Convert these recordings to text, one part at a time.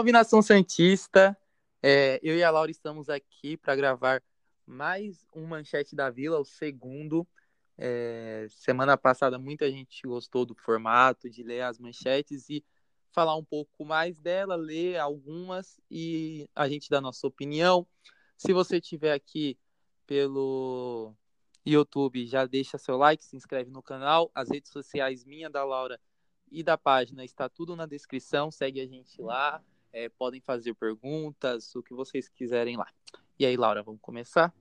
Salve nação Santista! É, eu e a Laura estamos aqui para gravar mais um Manchete da Vila, o segundo. É, semana passada muita gente gostou do formato, de ler as manchetes e falar um pouco mais dela, ler algumas e a gente dá nossa opinião. Se você estiver aqui pelo YouTube, já deixa seu like, se inscreve no canal. As redes sociais minha, da Laura e da página está tudo na descrição. Segue a gente lá. É, podem fazer perguntas, o que vocês quiserem lá. E aí, Laura, vamos começar?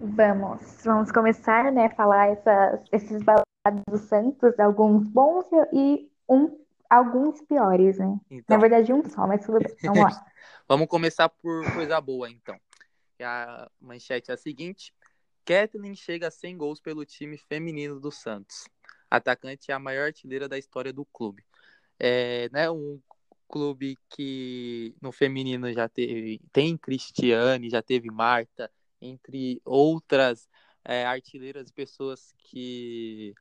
Vamos, vamos começar, né, falar essas, esses balados do Santos, alguns bons e um, alguns piores, né? Então... Na verdade, um só, mas tudo bem. Vamos lá. vamos começar por coisa boa, então. A manchete é a seguinte: Kathleen chega a 100 gols pelo time feminino do Santos. Atacante é a maior artilheira da história do clube. É, né, um clube que no feminino já teve, tem Cristiane, já teve Marta, entre outras é, artilheiras pessoas que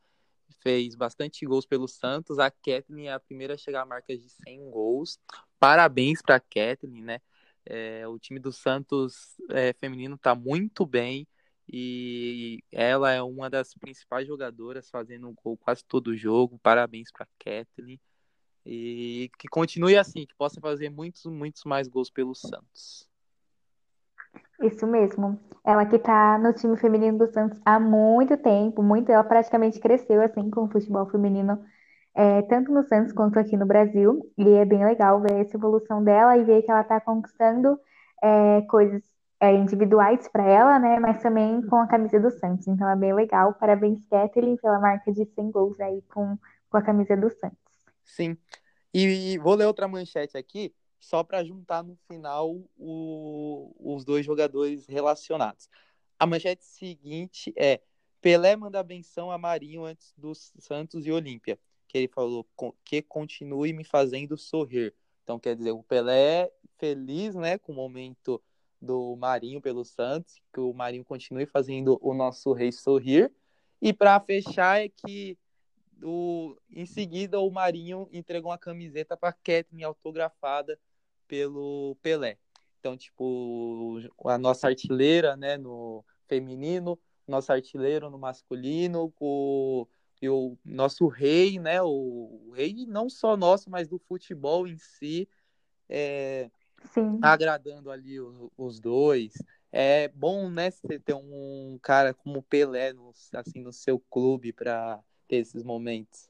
fez bastante gols pelo Santos. A Kathleen é a primeira a chegar à marca de 100 gols. Parabéns para a Kathleen, né? É, o time do Santos é, feminino está muito bem e ela é uma das principais jogadoras fazendo gol quase todo jogo. Parabéns para a Kathleen. E que continue assim, que possa fazer muitos, muitos mais gols pelo Santos. Isso mesmo. Ela que tá no time feminino do Santos há muito tempo, muito, ela praticamente cresceu assim com o futebol feminino, é, tanto no Santos quanto aqui no Brasil. E é bem legal ver essa evolução dela e ver que ela tá conquistando é, coisas é, individuais para ela, né? Mas também com a camisa do Santos. Então é bem legal. Parabéns, Kathleen, pela marca de 100 gols aí com, com a camisa do Santos. Sim. E vou ler outra manchete aqui, só para juntar no final o, os dois jogadores relacionados. A manchete seguinte é: Pelé manda benção a Marinho antes dos Santos e Olímpia, que ele falou que continue me fazendo sorrir. Então, quer dizer, o Pelé feliz né, com o momento do Marinho pelo Santos, que o Marinho continue fazendo o nosso rei sorrir. E para fechar é que o, em seguida, o Marinho entregou uma camiseta para Kathleen autografada pelo Pelé. Então, tipo, a nossa artilheira, né, no feminino, nosso artilheiro no masculino, o, e o nosso rei, né, o, o rei não só nosso, mas do futebol em si, é, agradando ali os, os, dois. É bom, né, você ter um cara como Pelé, no, assim, no seu clube para ter esses momentos.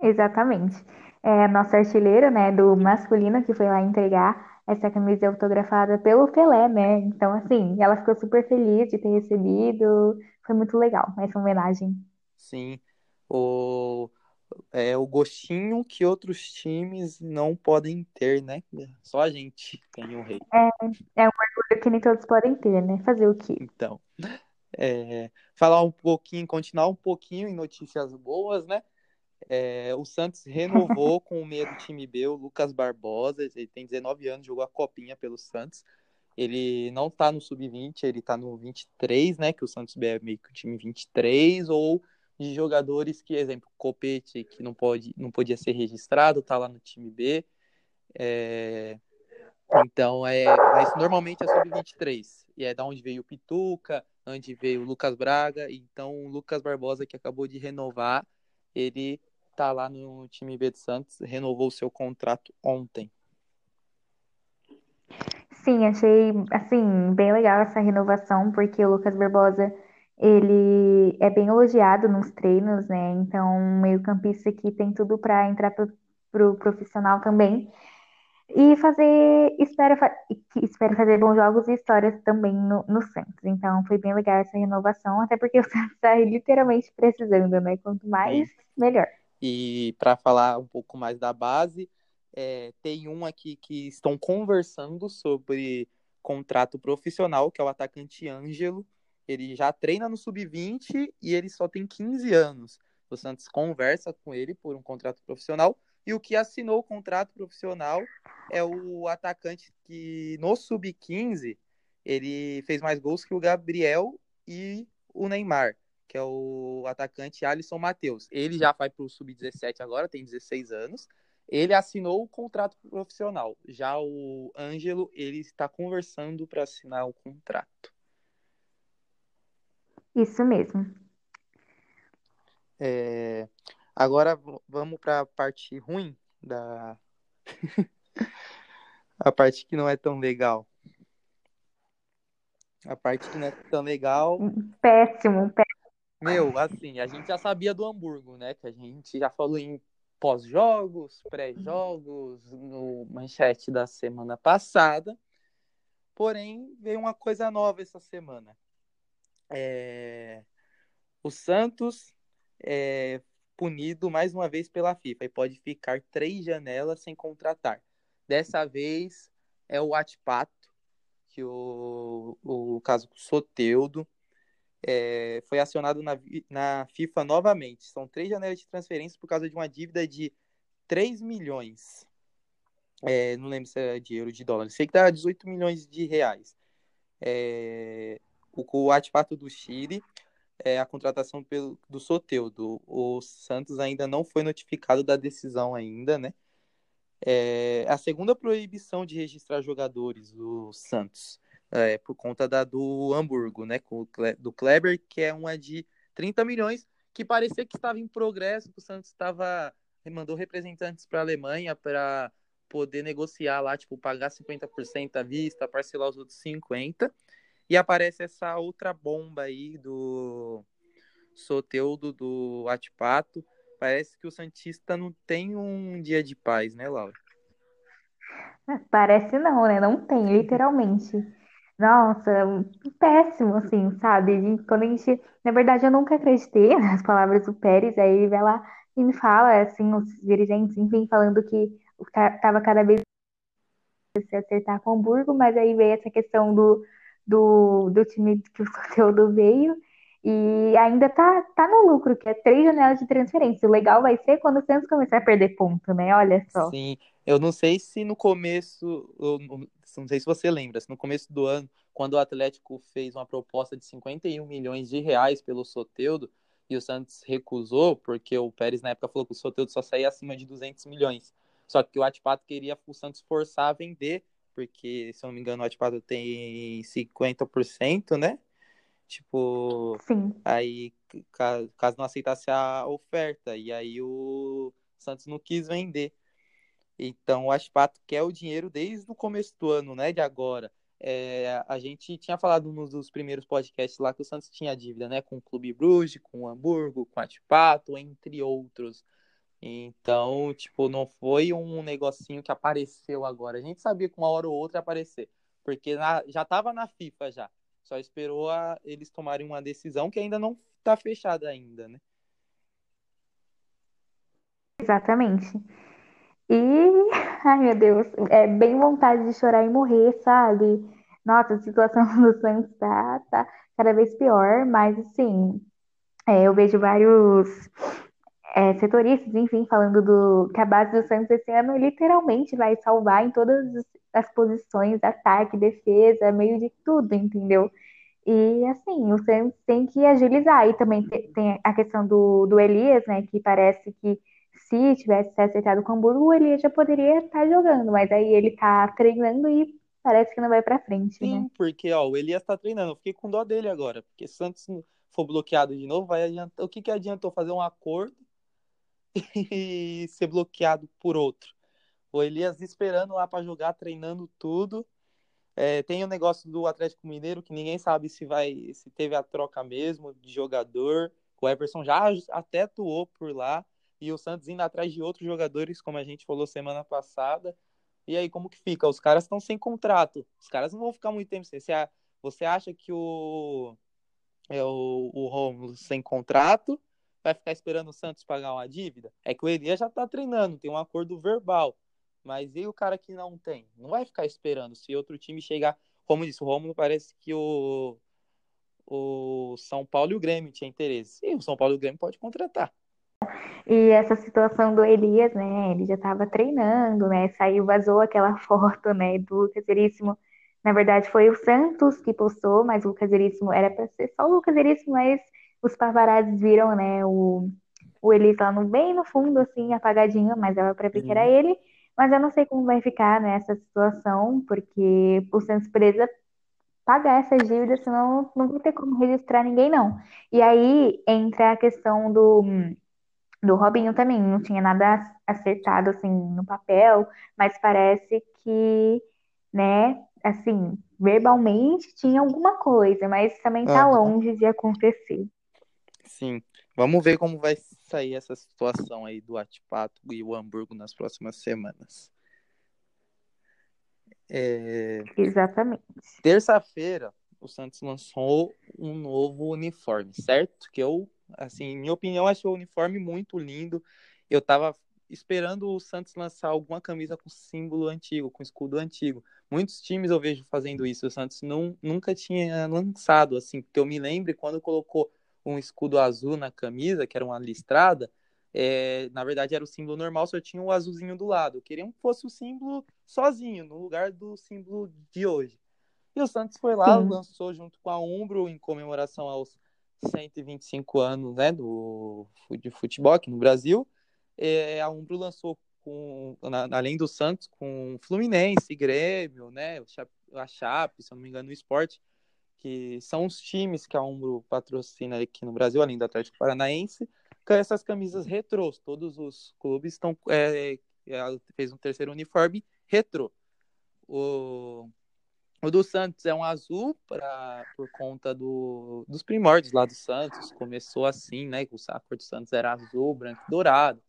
Exatamente. É a nossa artilheira, né, do masculino que foi lá entregar essa camisa autografada pelo Pelé, né? Então, assim, ela ficou super feliz de ter recebido. Foi muito legal essa homenagem. Sim. O, é o gostinho que outros times não podem ter, né? Só a gente tem um rei. É, é um orgulho que nem todos podem ter, né? Fazer o quê? Então é, falar um pouquinho, continuar um pouquinho em notícias boas, né? É, o Santos renovou com o meio do time B, o Lucas Barbosa, ele tem 19 anos, jogou a copinha pelo Santos. Ele não tá no sub-20, ele tá no 23, né? Que o Santos B é meio que o time 23, ou de jogadores que, exemplo, Copete, que não, pode, não podia ser registrado, tá lá no time B. É, então, é, mas normalmente é sub-23. E é da onde veio o Pituca, onde veio o Lucas Braga. Então, o Lucas Barbosa, que acabou de renovar, ele tá lá no time B de Santos, renovou seu contrato ontem. Sim, achei, assim, bem legal essa renovação, porque o Lucas Barbosa, ele é bem elogiado nos treinos, né? Então, meio campista que tem tudo para entrar pro, pro profissional também. E fazer, espera, espera fazer bons jogos e histórias também no, no Santos. Então foi bem legal essa renovação, até porque o Santos está literalmente precisando, né? Quanto mais, melhor. E para falar um pouco mais da base, é, tem um aqui que estão conversando sobre contrato profissional, que é o atacante Ângelo. Ele já treina no sub-20 e ele só tem 15 anos. O Santos conversa com ele por um contrato profissional e o que assinou o contrato profissional é o atacante que no sub-15 ele fez mais gols que o Gabriel e o Neymar, que é o atacante Alisson Matheus. Ele já vai para o sub-17 agora, tem 16 anos. Ele assinou o contrato profissional. Já o Ângelo, ele está conversando para assinar o contrato. Isso mesmo. É... Agora vamos para a parte ruim da. a parte que não é tão legal. A parte que não é tão legal. Péssimo, péssimo. Meu, assim, a gente já sabia do Hamburgo, né? Que a gente já falou em pós-jogos, pré-jogos, no manchete da semana passada. Porém, veio uma coisa nova essa semana. É... O Santos é, punido mais uma vez pela FIFA e pode ficar três janelas sem contratar. Dessa vez é o Atpato, que o, o caso Soteudo é, foi acionado na, na FIFA novamente. São três janelas de transferência por causa de uma dívida de 3 milhões. É, não lembro se é de euro de dólar. Sei que dá 18 milhões de reais. É, o, o Atpato do Chile é, a contratação pelo, do Soteudo. O Santos ainda não foi notificado da decisão ainda, né? É, a segunda proibição de registrar jogadores do Santos, é, por conta da do Hamburgo, né? Do Kleber, que é uma de 30 milhões, que parecia que estava em progresso, que o Santos estava mandou representantes para a Alemanha para poder negociar lá, tipo, pagar 50% à vista, parcelar os outros 50%. E aparece essa outra bomba aí do Soteudo do Atipato. Parece que o Santista não tem um dia de paz, né, Laura? Parece não, né? Não tem, literalmente. Nossa, péssimo, assim, sabe? Quando a gente. Na verdade, eu nunca acreditei nas palavras do Pérez, aí ele vai lá e me fala, assim, os dirigentes, enfim, falando que tava cada vez se acertar com o Hamburgo, mas aí veio essa questão do do, do time que o conteúdo veio. E ainda tá, tá no lucro, que é três janelas de transferência. O legal vai ser quando o Santos começar a perder ponto, né? Olha só. Sim, eu não sei se no começo, não sei se você lembra, se no começo do ano, quando o Atlético fez uma proposta de 51 milhões de reais pelo Soteudo, e o Santos recusou, porque o Pérez na época falou que o Soteudo só saía acima de 200 milhões. Só que o Atipato queria o Santos forçar a vender porque, se eu não me engano, o Atipado tem 50%, né? Tipo, Sim. aí caso, caso não aceitasse a oferta, e aí o Santos não quis vender. Então o Aspato quer o dinheiro desde o começo do ano, né? De agora. É, a gente tinha falado nos dos primeiros podcasts lá que o Santos tinha dívida, né? Com o Clube Bruges, com o Hamburgo, com o Atipato, entre outros. Então, tipo, não foi um negocinho que apareceu agora. A gente sabia que uma hora ou outra ia aparecer, porque na, já estava na FIFA já. Só esperou a, eles tomarem uma decisão que ainda não está fechada ainda, né? Exatamente. E, ai meu Deus, é bem vontade de chorar e morrer, sabe? Nossa, a situação do Santos tá, tá cada vez pior, mas assim, é, eu vejo vários é, setoristas, enfim, falando do que a base do Santos esse ano literalmente vai salvar em todas as posições, ataque, defesa, meio de tudo, entendeu? E assim, o Santos tem que agilizar. E também tem a questão do, do Elias, né? Que parece que se tivesse se acertado com o Hamburgo, o Elias já poderia estar jogando, mas aí ele tá treinando e parece que não vai pra frente, Sim, né? porque ó, o Elias tá treinando. Eu fiquei com dó dele agora, porque se o Santos for bloqueado de novo, vai adiantar. O que, que adiantou fazer um acordo e ser bloqueado por outro. O Elias esperando lá para jogar, treinando tudo. É, tem o negócio do Atlético Mineiro que ninguém sabe se vai, se teve a troca mesmo de jogador. O Everson já até atuou por lá e o Santos indo atrás de outros jogadores, como a gente falou semana passada. E aí, como que fica? Os caras estão sem contrato. Os caras não vão ficar muito tempo. Você, você acha que o, é o, o Romulo sem contrato vai ficar esperando o Santos pagar uma dívida? É que o Elias já tá treinando, tem um acordo verbal. Mas e o cara que não tem? Não vai ficar esperando. Se outro time chegar, como disse o Romulo, parece que o, o São Paulo e o Grêmio tinham interesse. E o São Paulo e o Grêmio pode contratar. E essa situação do Elias, né? Ele já estava treinando, né? Saiu, vazou aquela foto, né? Do Lucas Veríssimo. Na verdade, foi o Santos que postou, mas o Lucas Veríssimo era para ser só o Lucas Veríssimo, mas os paparazzi viram, né? O, o Elias lá no, bem no fundo, assim, apagadinho, mas dava para ver que era ele. Mas eu não sei como vai ficar nessa né, situação, porque o Santos precisa pagar essas dívidas, senão não vai ter como registrar ninguém, não. E aí entra a questão do, do Robinho também, não tinha nada acertado assim no papel, mas parece que, né, assim, verbalmente tinha alguma coisa, mas também tá longe de acontecer. Sim. Vamos ver como vai sair essa situação aí do Atipato e o Hamburgo nas próximas semanas. É... Exatamente. Terça-feira, o Santos lançou um novo uniforme, certo? Que eu, assim, minha opinião, achei o uniforme muito lindo. Eu tava esperando o Santos lançar alguma camisa com símbolo antigo, com escudo antigo. Muitos times eu vejo fazendo isso. O Santos não, nunca tinha lançado, assim, porque eu me lembro quando colocou um escudo azul na camisa, que era uma listrada, é, na verdade era o símbolo normal, só tinha o azulzinho do lado. Queriam que fosse o símbolo sozinho, no lugar do símbolo de hoje. E o Santos foi lá, Sim. lançou junto com a Umbro em comemoração aos 125 anos né, do, de futebol aqui no Brasil. É, a Umbro lançou com, na, além do Santos, com Fluminense, Grêmio, né, a Chape, se eu não me engano, o Esporte, que são os times que a Umbro patrocina aqui no Brasil, além do Atlético Paranaense com essas camisas retrôs. Todos os clubes estão é, é, fez um terceiro uniforme retrô. O, o do Santos é um azul pra, por conta do, dos primórdios lá do Santos. Começou assim, né? O saco do Santos era azul, branco e dourado.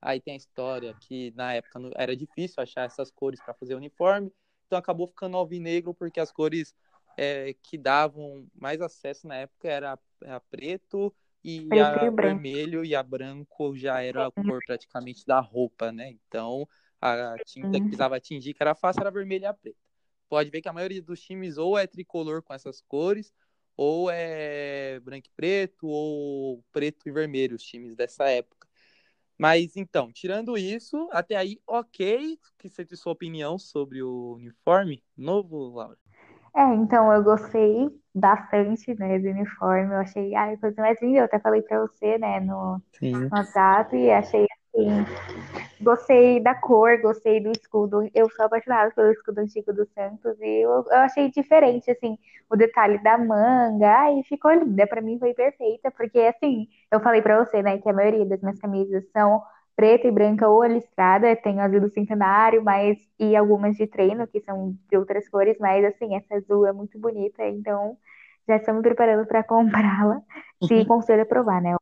Aí tem a história que na época era difícil achar essas cores para fazer uniforme, então acabou ficando alvinegro porque as cores é, que davam mais acesso na época era, era preto, e Preto a e vermelho e a branco já era a cor praticamente da roupa, né? Então a tinta que precisava atingir, que era fácil, era vermelha e a preta. Pode ver que a maioria dos times ou é tricolor com essas cores, ou é branco e preto, ou preto e vermelho, os times dessa época. Mas então, tirando isso, até aí, ok. Que você tem sua opinião sobre o uniforme novo, Laura? É, então eu gostei bastante, né, do uniforme. Eu achei, ai, coisa mais linda. Eu até falei pra você, né, no, no WhatsApp, e achei assim. Gostei da cor, gostei do escudo. Eu sou apaixonada pelo escudo antigo do Santos e eu, eu achei diferente, assim, o detalhe da manga. Ai, ficou linda. Pra mim foi perfeita, porque, assim, eu falei pra você, né, que a maioria das minhas camisas são preta e branca ou a listrada, tem azul do centenário, mas e algumas de treino, que são de outras cores, mas assim, essa azul é muito bonita, então já estamos preparando para comprá-la, se uhum. conselho aprovar, né?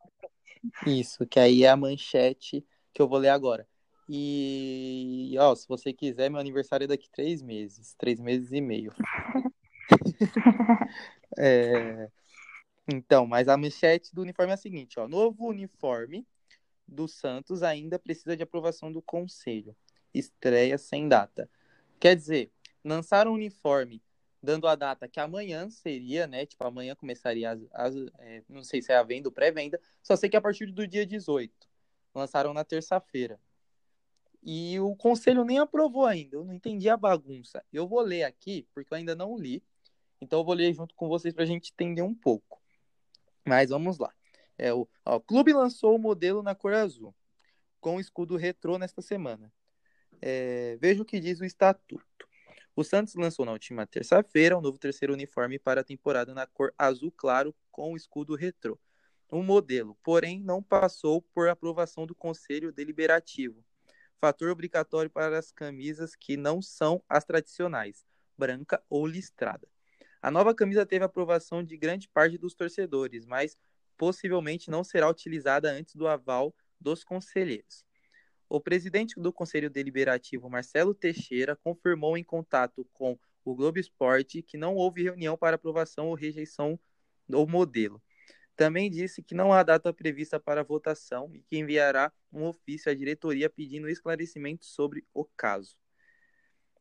Isso, que aí é a manchete que eu vou ler agora. E, ó, se você quiser, meu aniversário é daqui três meses, três meses e meio. é... Então, mas a manchete do uniforme é a seguinte, ó, novo uniforme do Santos ainda precisa de aprovação do Conselho. Estreia sem data. Quer dizer, lançaram o uniforme dando a data que amanhã seria, né? Tipo, amanhã começaria as, as é, não sei se é a venda ou pré-venda, só sei que a partir do dia 18. Lançaram na terça-feira. E o conselho nem aprovou ainda. Eu não entendi a bagunça. Eu vou ler aqui, porque eu ainda não li. Então eu vou ler junto com vocês para a gente entender um pouco. Mas vamos lá. É, o, ó, o clube lançou o modelo na cor azul, com escudo retrô nesta semana. É, veja o que diz o estatuto. O Santos lançou na última terça-feira um novo terceiro uniforme para a temporada na cor azul claro com escudo retrô. O modelo, porém, não passou por aprovação do Conselho Deliberativo, fator obrigatório para as camisas que não são as tradicionais, branca ou listrada. A nova camisa teve aprovação de grande parte dos torcedores, mas possivelmente não será utilizada antes do aval dos conselheiros. o presidente do Conselho Deliberativo, Marcelo Teixeira, confirmou em contato com o Globo Esporte que não houve reunião para aprovação ou rejeição do modelo. Também disse que não há data prevista para votação e que enviará um ofício à diretoria pedindo esclarecimentos sobre o caso.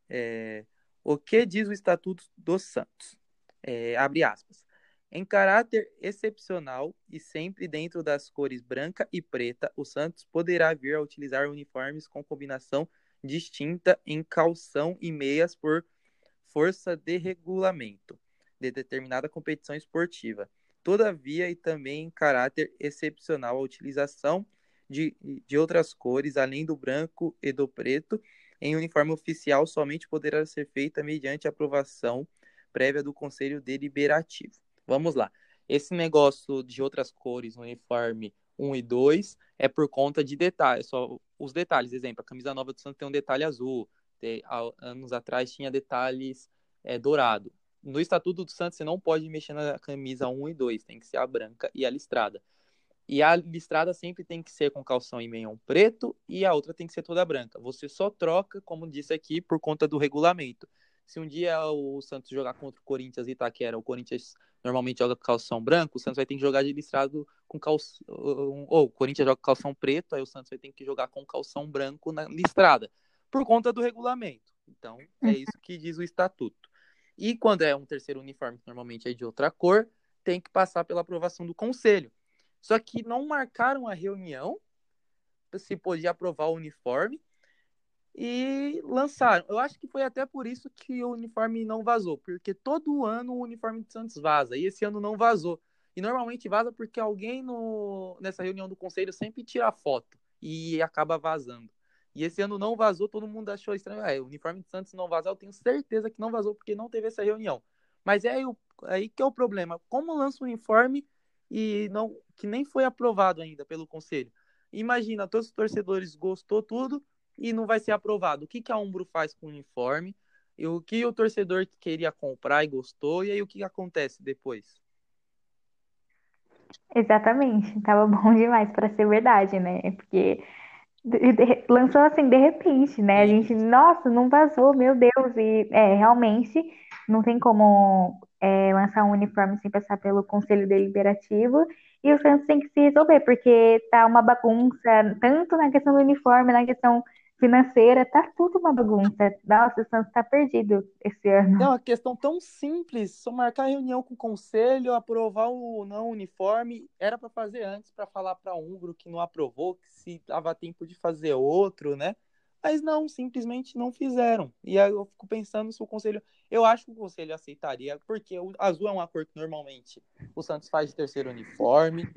É, o que diz o Estatuto dos Santos? É, abre aspas. Em caráter excepcional e sempre dentro das cores branca e preta, o Santos poderá vir a utilizar uniformes com combinação distinta em calção e meias por força de regulamento de determinada competição esportiva. Todavia, e também em caráter excepcional, a utilização de, de outras cores, além do branco e do preto, em uniforme oficial somente poderá ser feita mediante aprovação prévia do Conselho Deliberativo. Vamos lá. Esse negócio de outras cores no uniforme 1 e 2 é por conta de detalhes, só os detalhes. Exemplo, a camisa nova do Santos tem um detalhe azul, tem, anos atrás tinha detalhes é, dourado. No Estatuto do Santos, você não pode mexer na camisa 1 e 2, tem que ser a branca e a listrada. E a listrada sempre tem que ser com calção e meião preto e a outra tem que ser toda branca. Você só troca, como disse aqui, por conta do regulamento. Se um dia o Santos jogar contra o Corinthians e Itaquera, o Corinthians normalmente joga com calção branco, o Santos vai ter que jogar de listrado com calção. Ou o Corinthians joga com calção preto, aí o Santos vai ter que jogar com calção branco na listrada, por conta do regulamento. Então, é uhum. isso que diz o estatuto. E quando é um terceiro uniforme, que normalmente é de outra cor, tem que passar pela aprovação do conselho. Só que não marcaram a reunião se podia aprovar o uniforme e lançaram. Eu acho que foi até por isso que o uniforme não vazou, porque todo ano o uniforme de Santos vaza e esse ano não vazou. E normalmente vaza porque alguém no, nessa reunião do conselho sempre tira foto e acaba vazando. E esse ano não vazou, todo mundo achou estranho. Ah, o uniforme de Santos não vazou, eu tenho certeza que não vazou porque não teve essa reunião. Mas é aí, aí que é o problema. Como lança o uniforme e não que nem foi aprovado ainda pelo conselho? Imagina, todos os torcedores gostou tudo, e não vai ser aprovado. O que, que a Umbro faz com o uniforme? E o que o torcedor queria comprar e gostou, e aí o que, acontece depois? Exatamente, tava bom demais para ser verdade, né? Porque lançou assim de repente, né? A gente, nossa, não vazou, meu Deus, e é, realmente não tem como é, lançar um uniforme sem passar pelo Conselho Deliberativo e o Santos tem que se resolver, porque tá uma bagunça, tanto na questão do uniforme, na questão financeira, tá tudo uma bagunça. Nossa, o Santos tá perdido esse ano. É uma questão tão simples, só marcar reunião com o conselho, aprovar o não uniforme, era para fazer antes para falar para Umbro que não aprovou, que se dava tempo de fazer outro, né? Mas não, simplesmente não fizeram. E aí eu fico pensando se o conselho, eu acho que o conselho aceitaria, porque o azul é uma cor que normalmente o Santos faz de terceiro uniforme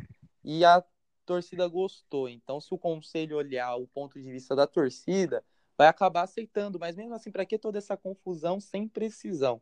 e a torcida gostou. Então, se o conselho olhar o ponto de vista da torcida, vai acabar aceitando. Mas mesmo assim, para que toda essa confusão sem precisão?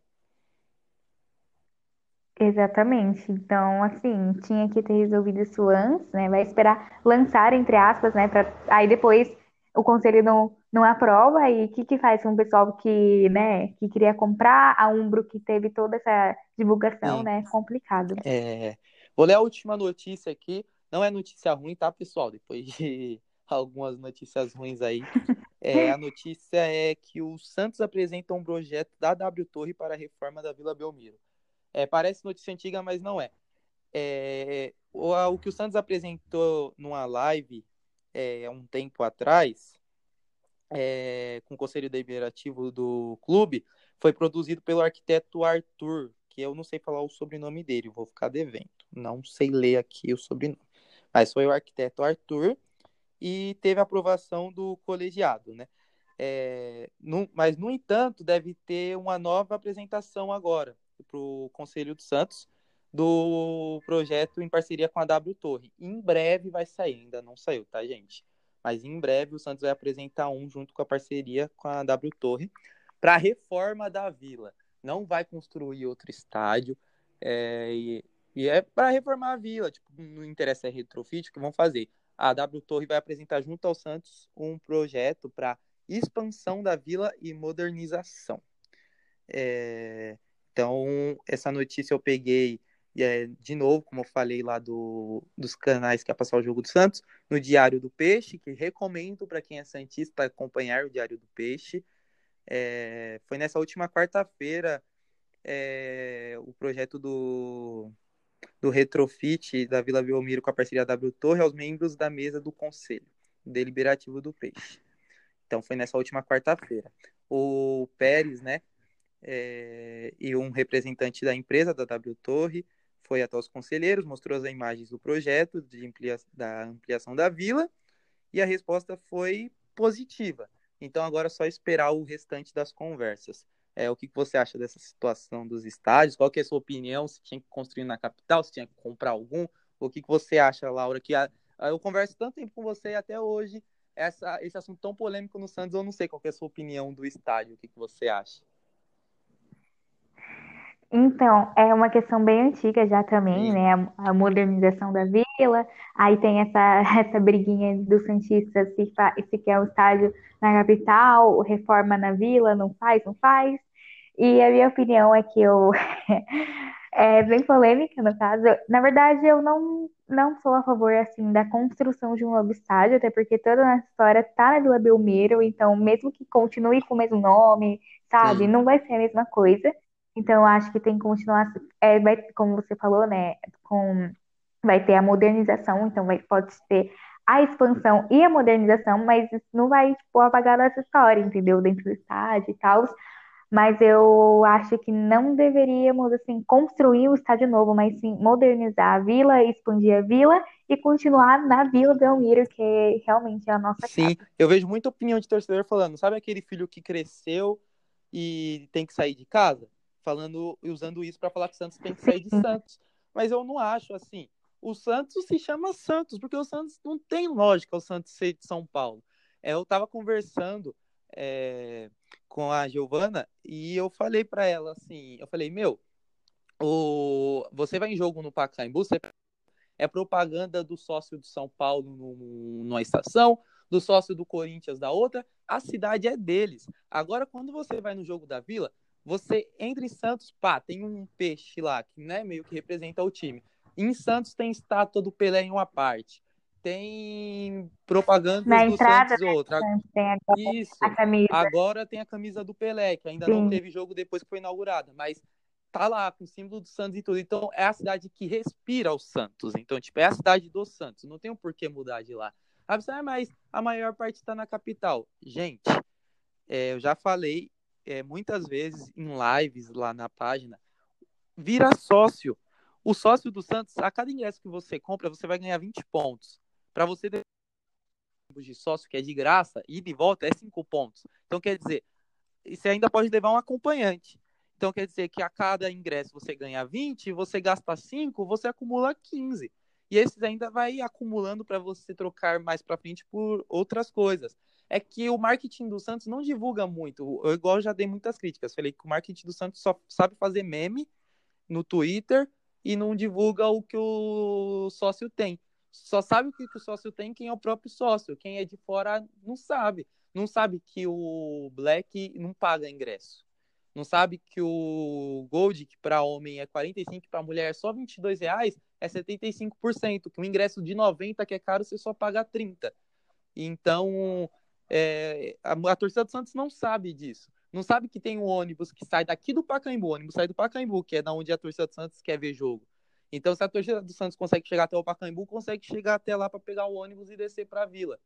Exatamente. Então, assim, tinha que ter resolvido isso antes, né? Vai esperar lançar, entre aspas, né? Pra... Aí depois o conselho não, não aprova e o que, que faz com o pessoal que, né, que queria comprar a Umbro, que teve toda essa divulgação, Sim. né? Complicado. É... Vou ler a última notícia aqui. Não é notícia ruim, tá, pessoal? Depois de algumas notícias ruins aí. É, a notícia é que o Santos apresenta um projeto da W Torre para a reforma da Vila Belmiro. É, parece notícia antiga, mas não é. é o, o, que o Santos apresentou numa live é, um tempo atrás, é, com o Conselho Deliberativo do clube, foi produzido pelo arquiteto Arthur, que eu não sei falar o sobrenome dele, vou ficar devendo. Não sei ler aqui o sobrenome. Mas foi o arquiteto Arthur e teve aprovação do colegiado, né? É, no, mas, no entanto, deve ter uma nova apresentação agora para o Conselho de Santos do projeto em parceria com a W Torre. Em breve vai sair, ainda não saiu, tá, gente? Mas em breve o Santos vai apresentar um junto com a parceria com a W Torre para a reforma da vila. Não vai construir outro estádio. É, e é para reformar a vila, tipo, não interessa é retrofit, o que vão fazer? A W Torre vai apresentar junto ao Santos um projeto para expansão da vila e modernização. É... Então, essa notícia eu peguei é, de novo, como eu falei lá do, dos canais que ia passar o jogo do Santos, no Diário do Peixe, que recomendo para quem é Santista acompanhar o Diário do Peixe. É, foi nessa última quarta-feira é, o projeto do, do retrofit da Vila Belmiro com a parceria W Torre aos membros da mesa do Conselho Deliberativo do Peixe. Então foi nessa última quarta-feira. O Pérez, né, é, e um representante da empresa, da W Torre, foi até os conselheiros, mostrou as imagens do projeto de amplia da ampliação da vila e a resposta foi positiva. Então agora é só esperar o restante das conversas. É, o que você acha dessa situação dos estádios? Qual que é a sua opinião? Se tinha que construir na capital, se tinha que comprar algum? O que, que você acha, Laura? Que a, a, eu converso tanto tempo com você e até hoje essa, esse assunto tão polêmico no Santos, eu não sei qual é a sua opinião do estádio. O que, que você acha? Então, é uma questão bem antiga já também, Sim. né? A, a, modernização da vila. Aí tem essa, essa briguinha dos Santistas se, se quer o estádio na capital, reforma na vila, não faz, não faz. E a minha opinião é que eu. é bem polêmica, no caso. Na verdade, eu não, não sou a favor, assim, da construção de um novo estádio, até porque toda a história tá na Vila Belmiro, então, mesmo que continue com o mesmo nome, sabe, Sim. não vai ser a mesma coisa. Então, acho que tem que continuar, é, vai, como você falou, né, com, vai ter a modernização, então vai, pode ter a expansão e a modernização, mas isso não vai, tipo, apagar essa história, entendeu, dentro do estádio e tal, mas eu acho que não deveríamos, assim, construir o estádio novo, mas sim modernizar a vila, expandir a vila e continuar na Vila Belmiro, que realmente é a nossa Sim, casa. eu vejo muita opinião de torcedor falando, sabe aquele filho que cresceu e tem que sair de casa? Falando e usando isso para falar que Santos tem que sair de Santos. Mas eu não acho assim. O Santos se chama Santos, porque o Santos não tem lógica o Santos ser de São Paulo. É, eu estava conversando é, com a Giovana e eu falei para ela assim, eu falei, meu, o, você vai em jogo no Pacaembu, você é propaganda do sócio do São Paulo no, numa estação, do sócio do Corinthians da outra, a cidade é deles. Agora, quando você vai no jogo da Vila, você entra em Santos, pá, tem um peixe lá, que né, meio que representa o time. Em Santos tem estátua do Pelé em uma parte. Tem propaganda Na do entrada Santos outra. Tem agora Isso. a camisa. Agora tem a camisa do Pelé, que ainda Sim. não teve jogo depois que foi inaugurada, mas tá lá com o símbolo do Santos e tudo. Então é a cidade que respira o Santos. Então, tipo, é a cidade do Santos. Não tem um porquê mudar de lá. Ah, mas a maior parte está na capital. Gente, é, eu já falei é, muitas vezes em lives lá na página, vira sócio. O sócio do Santos, a cada ingresso que você compra, você vai ganhar 20 pontos. Para você de sócio, que é de graça, e de volta é 5 pontos. Então, quer dizer, você ainda pode levar um acompanhante. Então, quer dizer que a cada ingresso você ganha 20, você gasta 5, você acumula 15. E esses ainda vai acumulando para você trocar mais para frente por outras coisas é que o marketing do Santos não divulga muito. Eu igual já dei muitas críticas. Falei que o marketing do Santos só sabe fazer meme no Twitter e não divulga o que o sócio tem. Só sabe o que o sócio tem quem é o próprio sócio. Quem é de fora não sabe. Não sabe que o Black não paga ingresso. Não sabe que o Gold, que para homem é 45, para mulher é só 22 reais, é 75%. Que o ingresso de 90, que é caro, você só paga 30. Então, é, a, a, torcida do Santos não sabe disso. Não sabe que tem um ônibus que sai daqui do Pacaembu, o ônibus sai do Pacaembu, que é da onde a torcida do Santos quer ver jogo. Então, se a torcida do Santos consegue chegar até o Pacaembu, consegue chegar até lá para pegar o ônibus e descer para a vila.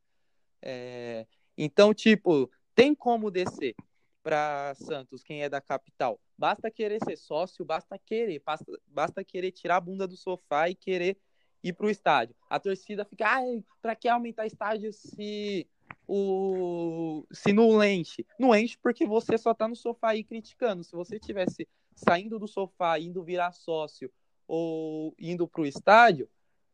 É, então, tipo, tem como descer para Santos, quem é da capital. Basta querer ser sócio, basta querer, basta, basta querer tirar a bunda do sofá e querer ir para o estádio. A torcida fica, ah, para que aumentar estádio se o se não enche. Não enche porque você só tá no sofá aí criticando. Se você tivesse saindo do sofá, indo virar sócio ou indo pro estádio,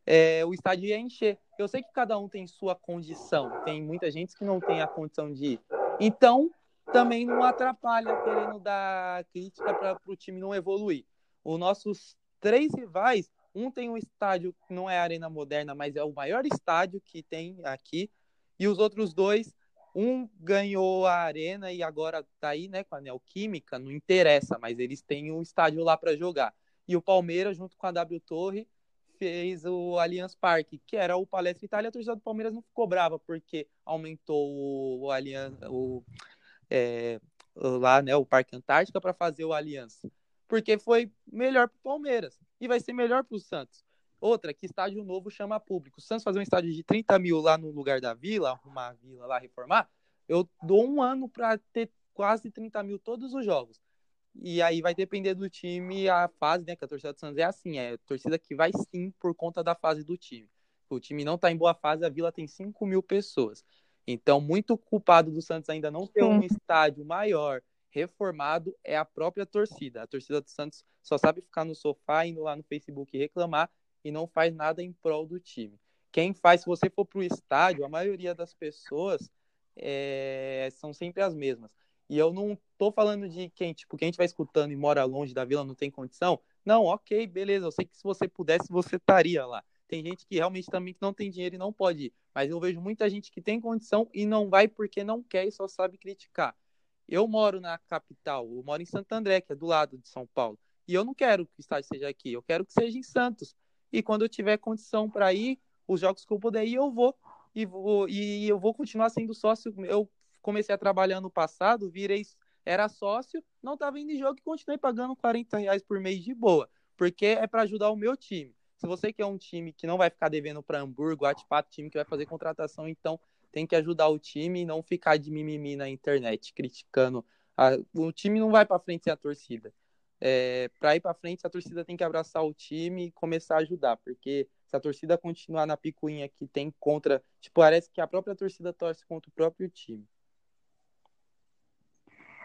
é, o estádio ia encher. Eu sei que cada um tem sua condição. Tem muita gente que não tem a condição de ir. Então, também não atrapalha querendo dar crítica para o time não evoluir. Os nossos três rivais, um tem um estádio que não é arena moderna, mas é o maior estádio que tem aqui, e os outros dois, um ganhou a arena e agora tá aí, né, com a Neoquímica, não interessa, mas eles têm um estádio lá para jogar. E o Palmeiras, junto com a W Torre, fez o Allianz Parque, que era o Palestra Itália. A torcida do Palmeiras não ficou brava porque aumentou o, Allianz, o, é, lá, né, o Parque Antártica para fazer o Allianz. Porque foi melhor para o Palmeiras e vai ser melhor para o Santos. Outra, que estádio novo chama público. O Santos fazer um estádio de 30 mil lá no lugar da vila, arrumar a vila lá, reformar, eu dou um ano para ter quase 30 mil todos os jogos. E aí vai depender do time, a fase, né? Que a torcida do Santos é assim, é torcida que vai sim por conta da fase do time. O time não tá em boa fase, a Vila tem 5 mil pessoas. Então, muito culpado do Santos ainda não ter um estádio maior, reformado, é a própria torcida. A torcida do Santos só sabe ficar no sofá, indo lá no Facebook reclamar e não faz nada em prol do time. Quem faz, se você for pro estádio, a maioria das pessoas é, são sempre as mesmas. E eu não tô falando de quem, tipo, quem estiver escutando e mora longe da vila não tem condição. Não, ok, beleza. Eu sei que se você pudesse, você estaria lá. Tem gente que realmente também não tem dinheiro e não pode ir. Mas eu vejo muita gente que tem condição e não vai porque não quer e só sabe criticar. Eu moro na capital, eu moro em Santo André, que é do lado de São Paulo. E eu não quero que o estádio seja aqui, eu quero que seja em Santos. E quando eu tiver condição para ir, os jogos que eu puder ir, eu vou. E, vou, e eu vou continuar sendo sócio. Eu comecei a trabalhar no passado, virei, era sócio, não estava indo em jogo e continuei pagando 40 reais por mês de boa, porque é para ajudar o meu time. Se você quer um time que não vai ficar devendo para Hamburgo, Atipato, time que vai fazer contratação, então tem que ajudar o time e não ficar de mimimi na internet criticando. A... o time não vai para frente sem a torcida. É, para ir para frente, a torcida tem que abraçar o time e começar a ajudar, porque se a torcida continuar na picuinha que tem contra, tipo, parece que a própria torcida torce contra o próprio time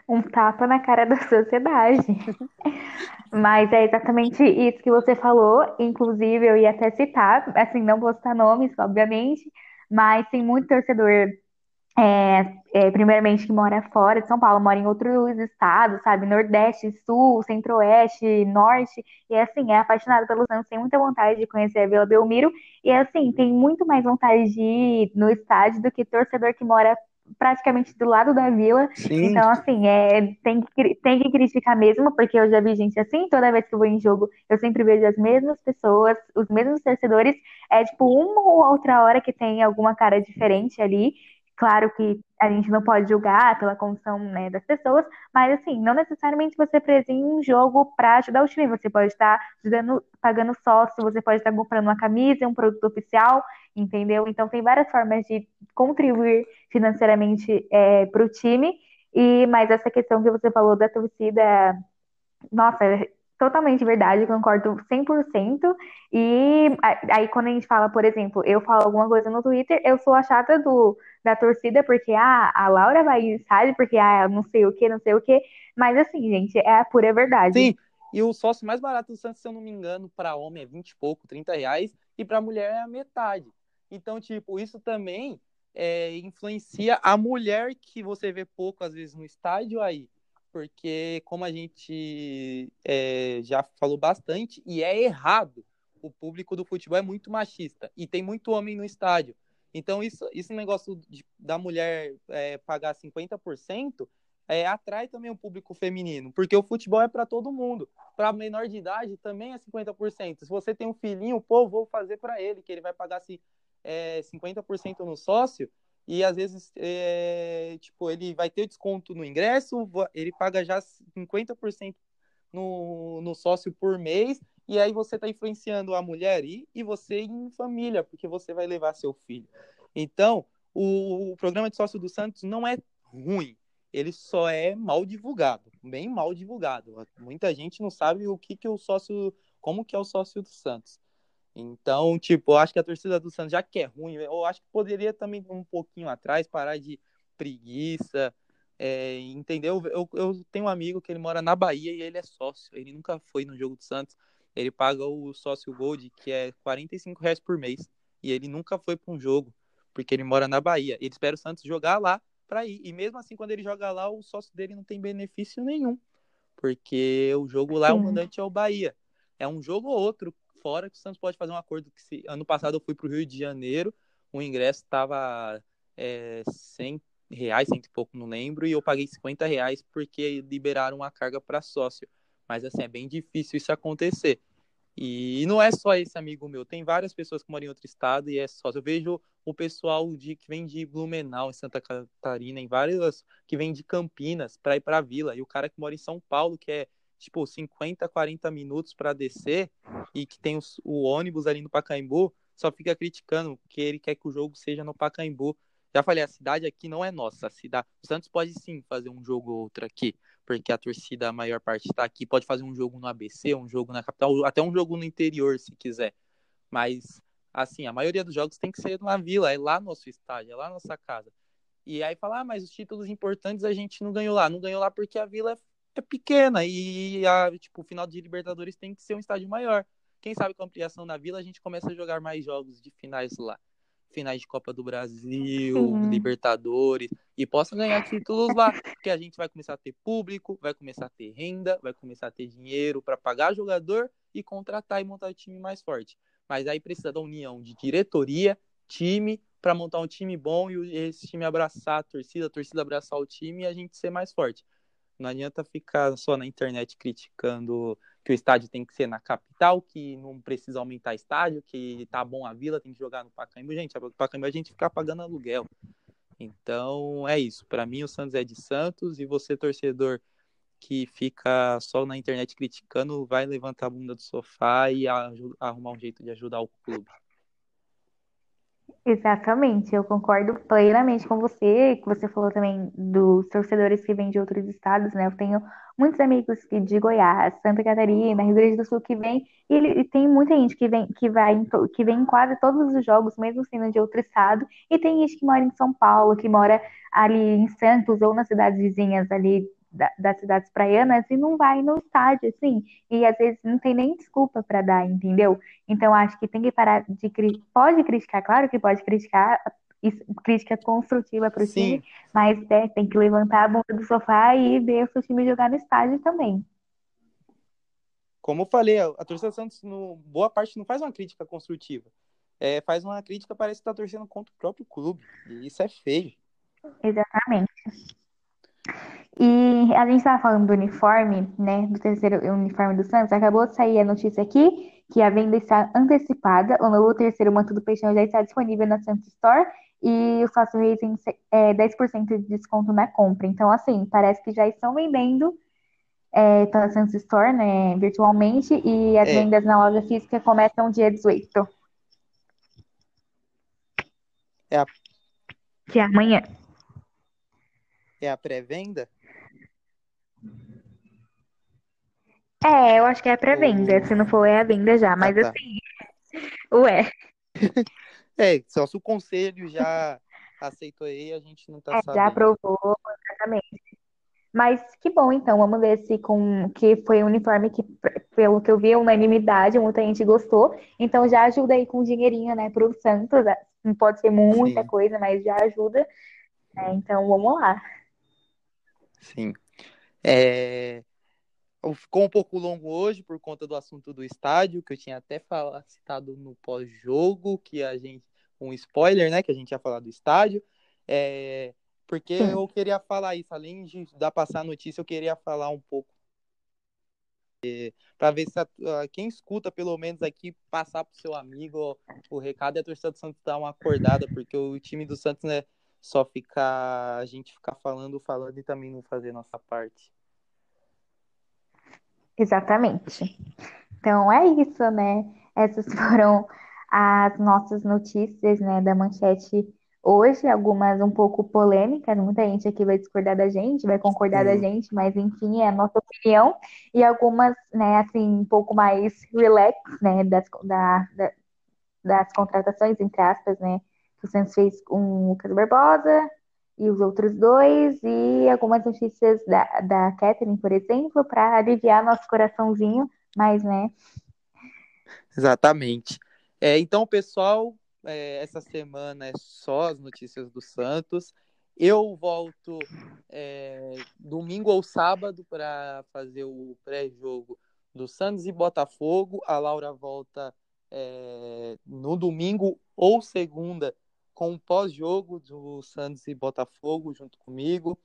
um tapa na cara da sociedade. Mas é exatamente isso que você falou. Inclusive, eu ia até citar, assim, não vou citar nomes, obviamente, mas tem muito torcedor, é, é, primeiramente, que mora fora de São Paulo, mora em outros estados, sabe? Nordeste, Sul, Centro-Oeste, Norte, e assim, é apaixonado pelo Santos, tem muita vontade de conhecer a Vila Belmiro, e assim, tem muito mais vontade de ir no estádio do que torcedor que mora praticamente do lado da vila. Sim. Então, assim, é, tem, que, tem que criticar mesmo, porque eu já vi gente assim, toda vez que eu vou em jogo, eu sempre vejo as mesmas pessoas, os mesmos torcedores. É tipo uma ou outra hora que tem alguma cara diferente ali. Claro que a gente não pode julgar pela condição né, das pessoas, mas assim, não necessariamente você em um jogo para ajudar o time. Você pode estar ajudando, pagando sócio, você pode estar comprando uma camisa, um produto oficial, entendeu? Então tem várias formas de contribuir financeiramente é, para o time. E mas essa questão que você falou da torcida, nossa, totalmente verdade, concordo 100%. E aí, quando a gente fala, por exemplo, eu falo alguma coisa no Twitter, eu sou a chata do, da torcida, porque ah, a Laura vai sabe, porque ah, não sei o que, não sei o que. Mas assim, gente, é a pura verdade. Sim, e o sócio mais barato do Santos, se eu não me engano, para homem é 20 e pouco, 30 reais, e para mulher é a metade. Então, tipo, isso também é, influencia a mulher que você vê pouco, às vezes, no estádio aí porque como a gente é, já falou bastante, e é errado, o público do futebol é muito machista e tem muito homem no estádio. Então, isso, isso negócio de, da mulher é, pagar 50% é, atrai também o público feminino, porque o futebol é para todo mundo. Para menor de idade também é 50%. Se você tem um filhinho, pô, vou fazer para ele, que ele vai pagar se, é, 50% no sócio, e às vezes, é, tipo, ele vai ter desconto no ingresso, ele paga já 50% no, no sócio por mês, e aí você está influenciando a mulher e, e você em família, porque você vai levar seu filho. Então, o, o programa de sócio do Santos não é ruim, ele só é mal divulgado, bem mal divulgado. Muita gente não sabe o que, que o sócio, como que é o sócio do Santos. Então, tipo, eu acho que a torcida do Santos já que é ruim, eu acho que poderia também um pouquinho atrás parar de preguiça, é, entendeu? Eu, eu tenho um amigo que ele mora na Bahia e ele é sócio, ele nunca foi no jogo do Santos, ele paga o sócio Gold, que é 45 reais por mês, e ele nunca foi para um jogo, porque ele mora na Bahia. Ele espera o Santos jogar lá para ir, e mesmo assim, quando ele joga lá, o sócio dele não tem benefício nenhum, porque o jogo lá, o mandante é o Bahia. É um jogo ou outro fora que o Santos pode fazer um acordo que se ano passado eu fui para o Rio de Janeiro, o ingresso estava é, 100 reais, cento e pouco, não lembro, e eu paguei 50 reais porque liberaram a carga para sócio. Mas assim, é bem difícil isso acontecer. E não é só esse amigo meu, tem várias pessoas que moram em outro estado e é só. Eu vejo o pessoal de, que vem de Blumenau, em Santa Catarina, em várias que vem de Campinas para ir para a vila, e o cara que mora em São Paulo, que é tipo 50, 40 minutos para descer e que tem os, o ônibus ali no Pacaembu, só fica criticando que ele quer que o jogo seja no Pacaembu. Já falei, a cidade aqui não é nossa. A cidade... O Santos pode sim fazer um jogo ou outro aqui, porque a torcida, a maior parte está aqui. Pode fazer um jogo no ABC, um jogo na capital, até um jogo no interior, se quiser. Mas, assim, a maioria dos jogos tem que ser na vila, é lá nosso estádio, é lá nossa casa. E aí falar, ah, mas os títulos importantes a gente não ganhou lá. Não ganhou lá porque a vila é, é pequena e a, tipo, o final de Libertadores tem que ser um estádio maior. Quem sabe com a ampliação na vila a gente começa a jogar mais jogos de finais lá finais de Copa do Brasil, Sim. Libertadores, e possa ganhar títulos lá, porque a gente vai começar a ter público, vai começar a ter renda, vai começar a ter dinheiro para pagar jogador e contratar e montar o time mais forte. Mas aí precisa da união de diretoria, time, para montar um time bom e esse time abraçar a torcida, a torcida abraçar o time e a gente ser mais forte. Não adianta ficar só na internet criticando que o estádio tem que ser na capital, que não precisa aumentar estádio, que tá bom a vila, tem que jogar no Pacaembu. Gente, o Pacaembu a gente fica pagando aluguel. Então, é isso. Para mim, o Santos é de Santos e você, torcedor que fica só na internet criticando, vai levantar a bunda do sofá e arrumar um jeito de ajudar o clube. Exatamente, eu concordo plenamente com você, que você falou também dos torcedores que vêm de outros estados, né? Eu tenho muitos amigos de Goiás, Santa Catarina, Rio Grande do Sul que vem, e, ele, e tem muita gente que vem, que vai, que vem em quase todos os jogos, mesmo sendo de outro estado, e tem gente que mora em São Paulo, que mora ali em Santos ou nas cidades vizinhas ali da, das cidades praianas e não vai no estádio, assim, e às vezes não tem nem desculpa para dar, entendeu? Então acho que tem que parar de pode criticar, claro que pode criticar, crítica construtiva para o time, mas é, tem que levantar a bunda do sofá e ver o seu time jogar no estádio também. Como eu falei, a torcida Santos, no, boa parte, não faz uma crítica construtiva. É, faz uma crítica, parece que está torcendo contra o próprio clube. E isso é feio. Exatamente. E a gente estava falando do uniforme, né? Do terceiro uniforme do Santos. Acabou de sair a notícia aqui que a venda está antecipada. O novo terceiro manto do Peixão já está disponível na Santos Store e o Fácil Reis tem é, 10% de desconto na compra. Então, assim, parece que já estão vendendo é, pela Santos Store, né, virtualmente, e as é. vendas na loja física começam dia 18. É. Que é amanhã. É a pré-venda? É, eu acho que é pré-venda. Se não for, é a venda já. Mas ah, tá. assim, ué. É, só se o conselho já aceitou aí, a gente não tá é, sabendo. Já aprovou, exatamente. Mas que bom, então. Vamos ver se com que foi um uniforme que, pelo que eu vi, unanimidade, muita gente gostou. Então já ajuda aí com dinheirinho, né, pro Santos. Não pode ser muita Sim. coisa, mas já ajuda. É, então vamos lá. Sim. É... Ficou um pouco longo hoje por conta do assunto do estádio, que eu tinha até falado, citado no pós-jogo, que a gente. Um spoiler, né? Que a gente ia falar do estádio. É... Porque eu queria falar isso, além de dar passar a notícia, eu queria falar um pouco é, para ver se a, quem escuta, pelo menos aqui, passar para o seu amigo o recado e a torcida do Santos dar uma acordada, porque o time do Santos né, só ficar a gente ficar falando, falando e também não fazer nossa parte. Exatamente. Então é isso, né? Essas foram as nossas notícias, né, da manchete hoje, algumas um pouco polêmicas, muita gente aqui vai discordar da gente, vai concordar Sim. da gente, mas enfim, é a nossa opinião, e algumas, né, assim, um pouco mais relax, né, das, da, da, das contratações, entre aspas, né, o Santos fez com o Lucas Barbosa e os outros dois, e algumas notícias da, da Catherine, por exemplo, para aliviar nosso coraçãozinho, mas, né. Exatamente. É, então, pessoal, é, essa semana é só as notícias do Santos. Eu volto é, domingo ou sábado para fazer o pré-jogo do Santos e Botafogo. A Laura volta é, no domingo ou segunda com o pós-jogo do Santos e Botafogo junto comigo.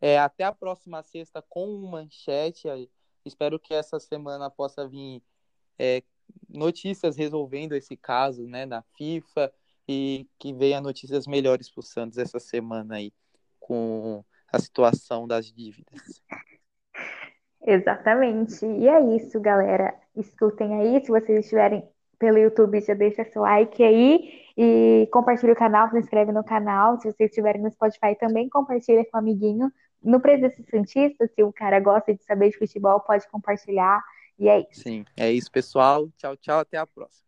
É, até a próxima sexta com o manchete. Espero que essa semana possa vir é, notícias resolvendo esse caso, né, na FIFA e que venha notícias melhores para o Santos essa semana aí com a situação das dívidas. Exatamente. E é isso, galera. Escutem aí. Se vocês estiverem pelo YouTube, já deixa seu like aí e compartilha o canal, se inscreve no canal. Se vocês estiverem no Spotify, também compartilha com o amiguinho. No Presença Santista, se o cara gosta de saber de futebol, pode compartilhar. E é isso. Sim, é isso, pessoal. Tchau, tchau. Até a próxima.